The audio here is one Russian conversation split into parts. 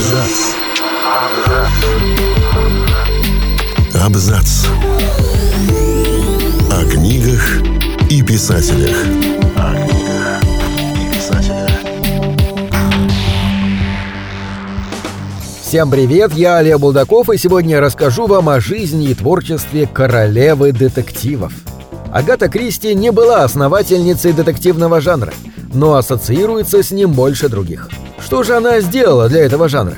Абзац. Абзац. О книгах и писателях. О книгах и писателях. Всем привет, я Олег Булдаков, и сегодня я расскажу вам о жизни и творчестве королевы детективов. Агата Кристи не была основательницей детективного жанра, но ассоциируется с ним больше других. Что же она сделала для этого жанра?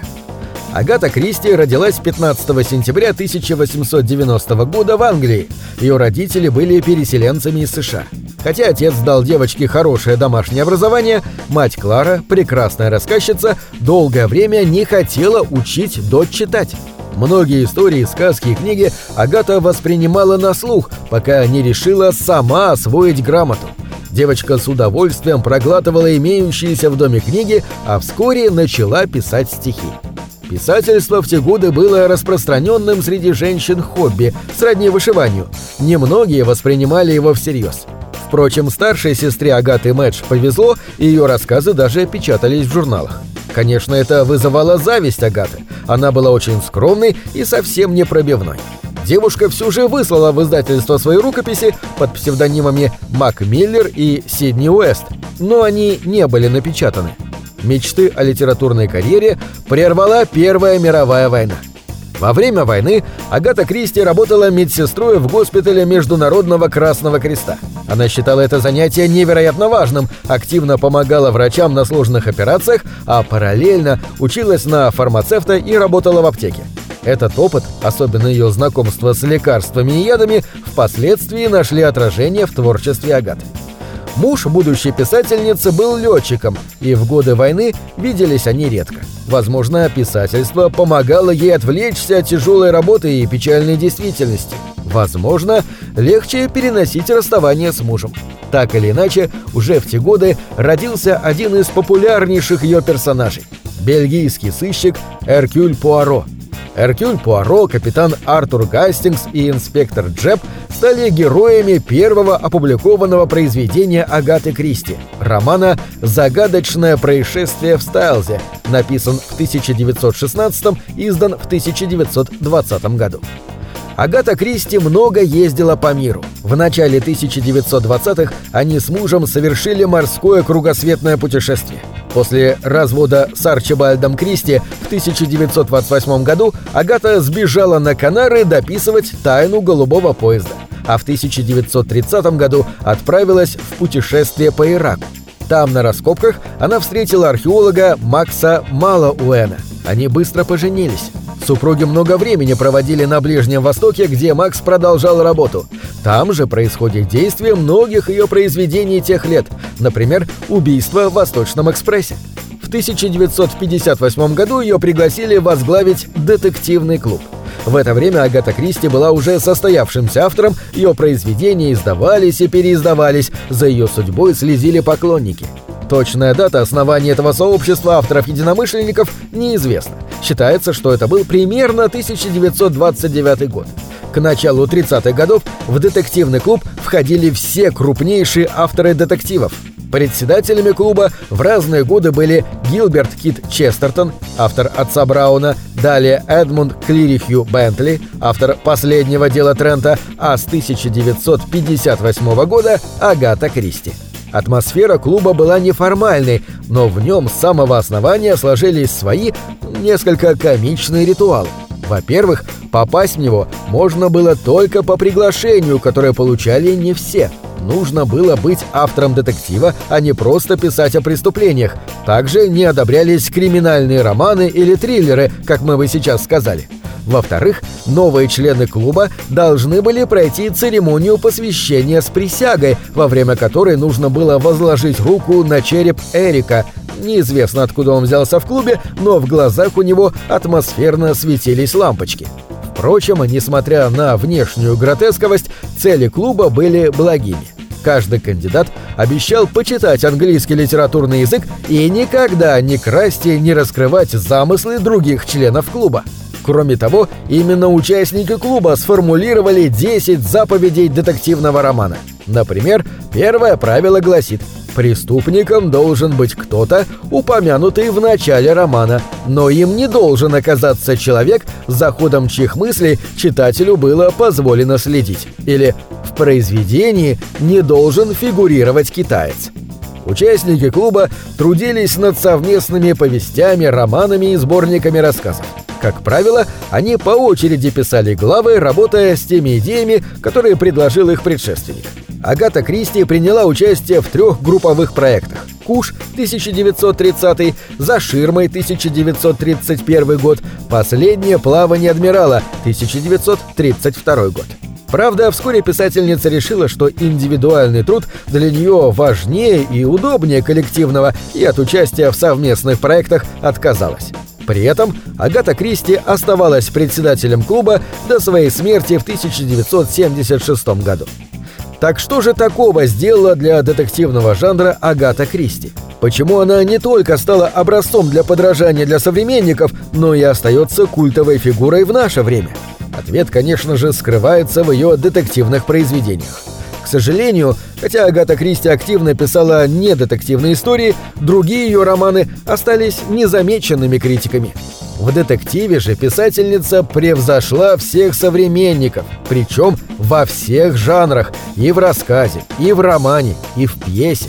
Агата Кристи родилась 15 сентября 1890 года в Англии. Ее родители были переселенцами из США. Хотя отец дал девочке хорошее домашнее образование, мать Клара, прекрасная рассказчица, долгое время не хотела учить дочь читать. Многие истории, сказки и книги Агата воспринимала на слух, пока не решила сама освоить грамоту. Девочка с удовольствием проглатывала имеющиеся в доме книги, а вскоре начала писать стихи. Писательство в те годы было распространенным среди женщин хобби, сродни вышиванию. Немногие воспринимали его всерьез. Впрочем, старшей сестре Агаты Мэдж повезло, и ее рассказы даже печатались в журналах. Конечно, это вызывало зависть Агаты. Она была очень скромной и совсем не пробивной. Девушка все же выслала в издательство свои рукописи под псевдонимами Мак Миллер и Сидни Уэст, но они не были напечатаны. Мечты о литературной карьере прервала Первая мировая война. Во время войны Агата Кристи работала медсестрой в госпитале Международного Красного Креста. Она считала это занятие невероятно важным, активно помогала врачам на сложных операциях, а параллельно училась на фармацевта и работала в аптеке. Этот опыт, особенно ее знакомство с лекарствами и ядами, впоследствии нашли отражение в творчестве Агаты. Муж будущей писательницы был летчиком, и в годы войны виделись они редко. Возможно, писательство помогало ей отвлечься от тяжелой работы и печальной действительности. Возможно, легче переносить расставание с мужем. Так или иначе, уже в те годы родился один из популярнейших ее персонажей – бельгийский сыщик Эркюль Пуаро – Эркюль Пуаро, капитан Артур Гастингс и инспектор Джеб стали героями первого опубликованного произведения Агаты Кристи – романа «Загадочное происшествие в Стайлзе», написан в 1916 издан в 1920 году. Агата Кристи много ездила по миру. В начале 1920-х они с мужем совершили морское кругосветное путешествие. После развода с Арчибальдом Кристи в 1928 году Агата сбежала на Канары дописывать «Тайну голубого поезда», а в 1930 году отправилась в путешествие по Ираку. Там, на раскопках, она встретила археолога Макса Малауэна. Они быстро поженились. Супруги много времени проводили на Ближнем Востоке, где Макс продолжал работу. Там же происходит действие многих ее произведений тех лет, например, «Убийство в Восточном экспрессе». В 1958 году ее пригласили возглавить детективный клуб. В это время Агата Кристи была уже состоявшимся автором, ее произведения издавались и переиздавались, за ее судьбой следили поклонники. Точная дата основания этого сообщества авторов-единомышленников неизвестна. Считается, что это был примерно 1929 год. К началу 30-х годов в детективный клуб входили все крупнейшие авторы детективов. Председателями клуба в разные годы были Гилберт Кит Честертон, автор «Отца Брауна», далее Эдмунд Клирихью Бентли, автор «Последнего дела Трента», а с 1958 года Агата Кристи. Атмосфера клуба была неформальной, но в нем с самого основания сложились свои, несколько комичные ритуалы. Во-первых, попасть в него можно было только по приглашению, которое получали не все. Нужно было быть автором детектива, а не просто писать о преступлениях. Также не одобрялись криминальные романы или триллеры, как мы бы сейчас сказали. Во-вторых, новые члены клуба должны были пройти церемонию посвящения с присягой, во время которой нужно было возложить руку на череп Эрика. Неизвестно, откуда он взялся в клубе, но в глазах у него атмосферно светились лампочки. Впрочем, несмотря на внешнюю гротесковость, цели клуба были благими. Каждый кандидат обещал почитать английский литературный язык и никогда не красть и не раскрывать замыслы других членов клуба. Кроме того, именно участники клуба сформулировали 10 заповедей детективного романа. Например, первое правило гласит Преступником должен быть кто-то, упомянутый в начале романа, но им не должен оказаться человек, за ходом чьих мыслей читателю было позволено следить. Или в произведении не должен фигурировать китаец. Участники клуба трудились над совместными повестями, романами и сборниками рассказов. Как правило, они по очереди писали главы, работая с теми идеями, которые предложил их предшественник. Агата Кристи приняла участие в трех групповых проектах. «Куш» 1930, «За ширмой» 1931 год, «Последнее плавание адмирала» 1932 год. Правда, вскоре писательница решила, что индивидуальный труд для нее важнее и удобнее коллективного, и от участия в совместных проектах отказалась. При этом Агата Кристи оставалась председателем клуба до своей смерти в 1976 году. Так что же такого сделала для детективного жанра Агата Кристи? Почему она не только стала образцом для подражания для современников, но и остается культовой фигурой в наше время? Ответ, конечно же, скрывается в ее детективных произведениях. Сожалению, хотя Агата Кристи активно писала не детективные истории, другие ее романы остались незамеченными критиками. В детективе же писательница превзошла всех современников, причем во всех жанрах, и в рассказе, и в романе, и в пьесе.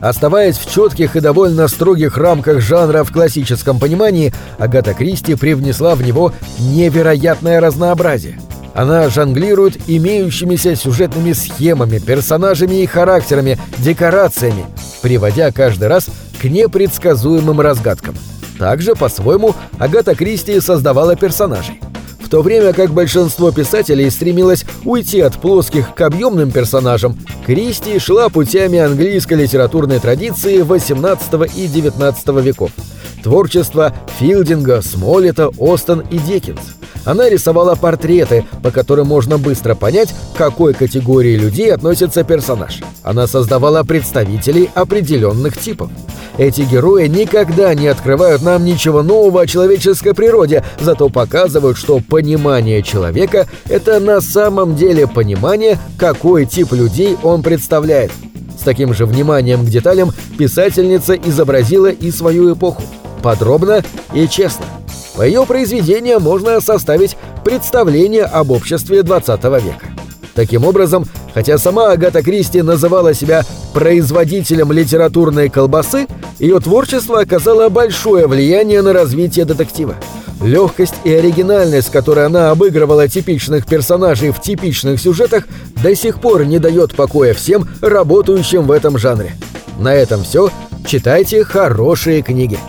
Оставаясь в четких и довольно строгих рамках жанра в классическом понимании, Агата Кристи привнесла в него невероятное разнообразие. Она жонглирует имеющимися сюжетными схемами, персонажами и характерами, декорациями, приводя каждый раз к непредсказуемым разгадкам. Также, по-своему, Агата Кристи создавала персонажей в то время как большинство писателей стремилось уйти от плоских к объемным персонажам, Кристи шла путями английской литературной традиции XVIII и XIX веков. Творчество Филдинга, Смолета, Остон и Диккенс. Она рисовала портреты, по которым можно быстро понять, к какой категории людей относится персонаж. Она создавала представителей определенных типов. Эти герои никогда не открывают нам ничего нового о человеческой природе, зато показывают, что понимание человека – это на самом деле понимание, какой тип людей он представляет. С таким же вниманием к деталям писательница изобразила и свою эпоху. Подробно и честно. По ее произведениям можно составить представление об обществе 20 века. Таким образом, хотя сама Агата Кристи называла себя производителем литературной колбасы, ее творчество оказало большое влияние на развитие детектива. Легкость и оригинальность, которой она обыгрывала типичных персонажей в типичных сюжетах, до сих пор не дает покоя всем, работающим в этом жанре. На этом все. Читайте хорошие. Книги —